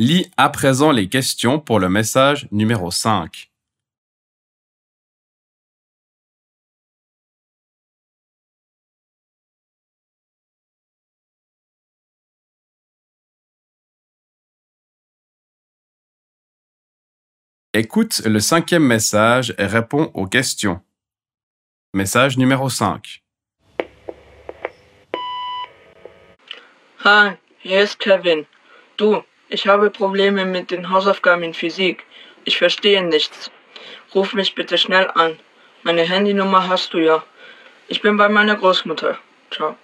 Lis à présent les questions pour le message numéro 5. Écoute le cinquième message et réponds aux questions. Message numéro 5. Hi, hier ist Kevin. Ich habe Probleme mit den Hausaufgaben in Physik. Ich verstehe nichts. Ruf mich bitte schnell an. Meine Handynummer hast du ja. Ich bin bei meiner Großmutter. Ciao.